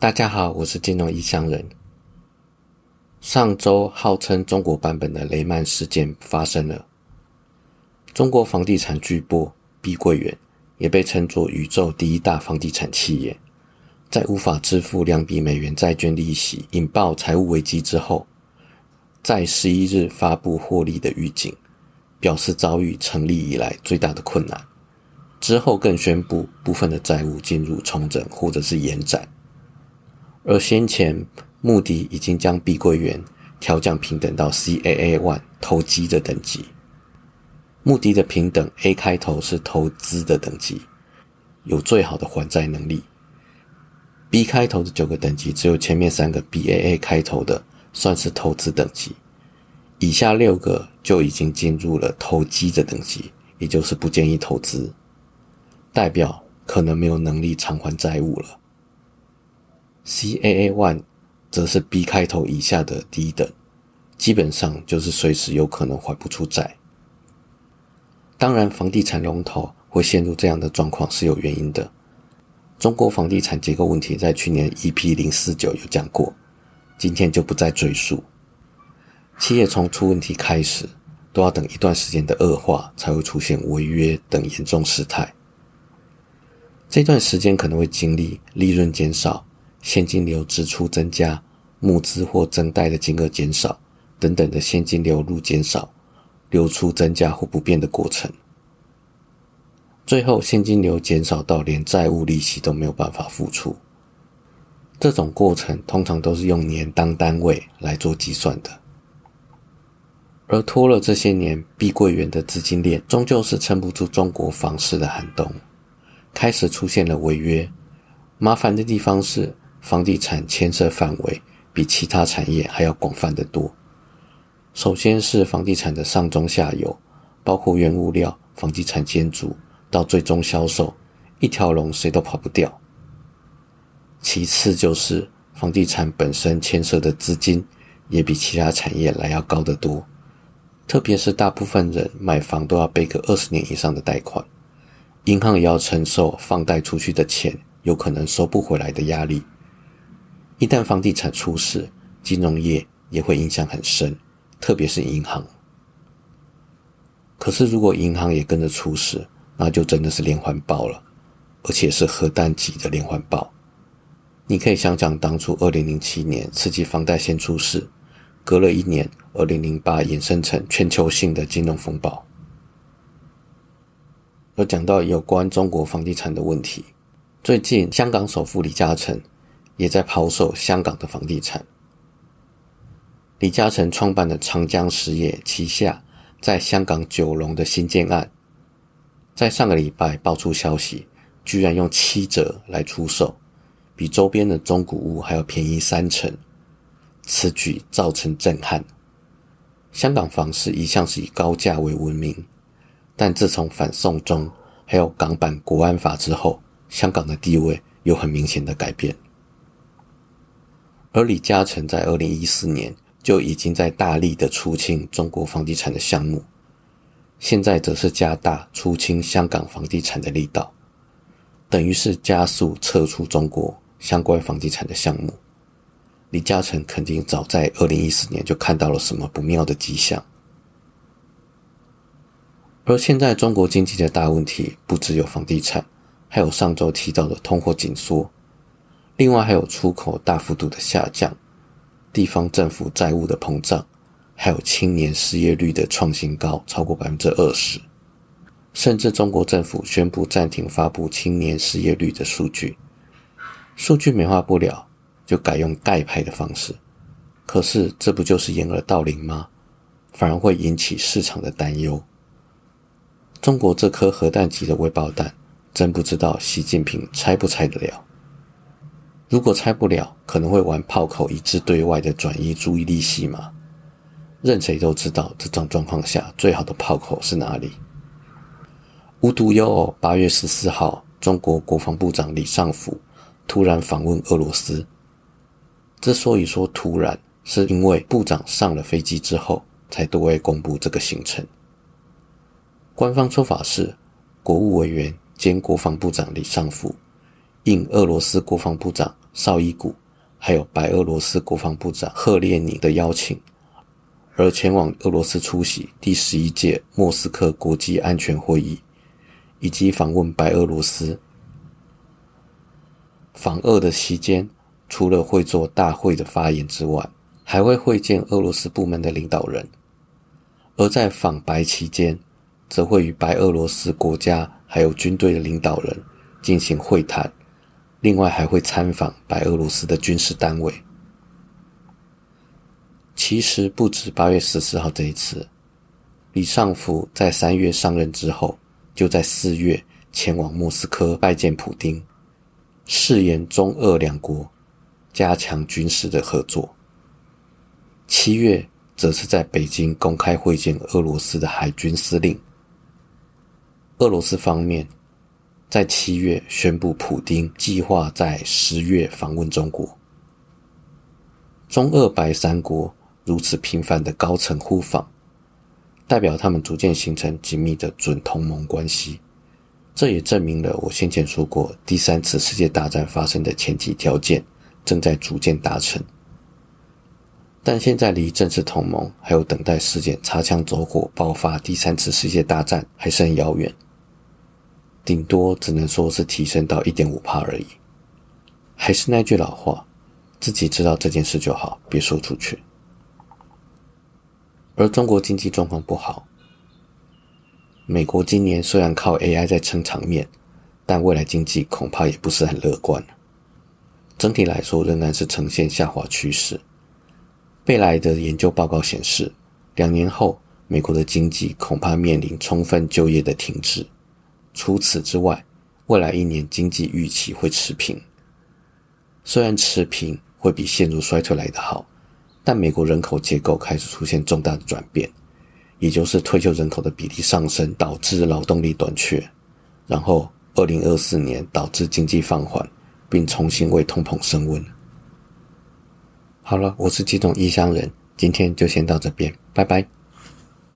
大家好，我是金融异乡人。上周号称中国版本的雷曼事件发生了，中国房地产巨擘碧桂园，也被称作宇宙第一大房地产企业，在无法支付两笔美元债券利息，引爆财务危机之后，在十一日发布获利的预警，表示遭遇成立以来最大的困难。之后更宣布部分的债务进入重整或者是延展。而先前，穆迪已经将碧桂园调降平等到 CAA One 投机的等级。穆迪的平等 A 开头是投资的等级，有最好的还债能力。B 开头的九个等级，只有前面三个 BAA 开头的算是投资等级，以下六个就已经进入了投机的等级，也就是不建议投资，代表可能没有能力偿还债务了。CAA One 则是 B 开头以下的低等，基本上就是随时有可能还不出债。当然，房地产龙头会陷入这样的状况是有原因的。中国房地产结构问题在去年 EP 零四九有讲过，今天就不再赘述。企业从出问题开始，都要等一段时间的恶化，才会出现违约等严重事态。这段时间可能会经历利润减少。现金流支出增加，募资或增贷的金额减少，等等的现金流入减少，流出增加或不变的过程，最后现金流减少到连债务利息都没有办法付出。这种过程通常都是用年当单位来做计算的，而拖了这些年，碧桂园的资金链终究是撑不住中国房市的寒冬，开始出现了违约。麻烦的地方是。房地产牵涉范围比其他产业还要广泛的多。首先是房地产的上中下游，包括原物料、房地产建筑到最终销售，一条龙谁都跑不掉。其次就是房地产本身牵涉的资金也比其他产业来要高得多，特别是大部分人买房都要背个二十年以上的贷款，银行也要承受放贷出去的钱有可能收不回来的压力。一旦房地产出事，金融业也会影响很深，特别是银行。可是如果银行也跟着出事，那就真的是连环爆了，而且是核弹级的连环爆。你可以想想当初二零零七年刺激房贷先出事，隔了一年，二零零八衍生成全球性的金融风暴。而讲到有关中国房地产的问题，最近香港首富李嘉诚。也在抛售香港的房地产。李嘉诚创办的长江实业旗下在香港九龙的新建案，在上个礼拜爆出消息，居然用七折来出售，比周边的中古屋还要便宜三成。此举造成震撼。香港房市一向是以高价为闻名，但自从反送中还有港版国安法之后，香港的地位有很明显的改变。而李嘉诚在二零一四年就已经在大力的出清中国房地产的项目，现在则是加大出清香港房地产的力道，等于是加速撤出中国相关房地产的项目。李嘉诚肯定早在二零一四年就看到了什么不妙的迹象，而现在中国经济的大问题不只有房地产，还有上周提到的通货紧缩。另外还有出口大幅度的下降，地方政府债务的膨胀，还有青年失业率的创新高，超过百分之二十，甚至中国政府宣布暂停发布青年失业率的数据，数据美化不了，就改用盖牌的方式，可是这不就是掩耳盗铃吗？反而会引起市场的担忧。中国这颗核弹级的微爆弹，真不知道习近平拆不拆得了。如果拆不了，可能会玩炮口一致对外的转移注意力戏码。任谁都知道，这种状况下最好的炮口是哪里？无独有偶，八月十四号，中国国防部长李尚福突然访问俄罗斯。之所以说突然，是因为部长上了飞机之后才对外公布这个行程。官方说法是，国务委员兼国防部长李尚福。应俄罗斯国防部长绍伊古，还有白俄罗斯国防部长赫列宁的邀请，而前往俄罗斯出席第十一届莫斯科国际安全会议，以及访问白俄罗斯。访俄的期间，除了会做大会的发言之外，还会会见俄罗斯部门的领导人；而在访白期间，则会与白俄罗斯国家还有军队的领导人进行会谈。另外还会参访白俄罗斯的军事单位。其实不止八月十四号这一次，李尚福在三月上任之后，就在四月前往莫斯科拜见普京，誓言中俄两国加强军事的合作。七月则是在北京公开会见俄罗斯的海军司令。俄罗斯方面。在七月宣布，普京计划在十月访问中国。中俄白三国如此频繁的高层互访，代表他们逐渐形成紧密的准同盟关系。这也证明了我先前说过，第三次世界大战发生的前提条件正在逐渐达成。但现在离正式同盟还有等待事件擦枪走火爆发第三次世界大战还是很遥远。顶多只能说是提升到一点五帕而已。还是那句老话，自己知道这件事就好，别说出去。而中国经济状况不好，美国今年虽然靠 AI 在撑场面，但未来经济恐怕也不是很乐观。整体来说，仍然是呈现下滑趋势。贝莱的研究报告显示，两年后美国的经济恐怕面临充分就业的停滞。除此之外，未来一年经济预期会持平。虽然持平会比陷入衰退来得好，但美国人口结构开始出现重大的转变，也就是退休人口的比例上升，导致劳动力短缺，然后二零二四年导致经济放缓，并重新为通膨升温。好了，我是几种异乡人，今天就先到这边，拜拜。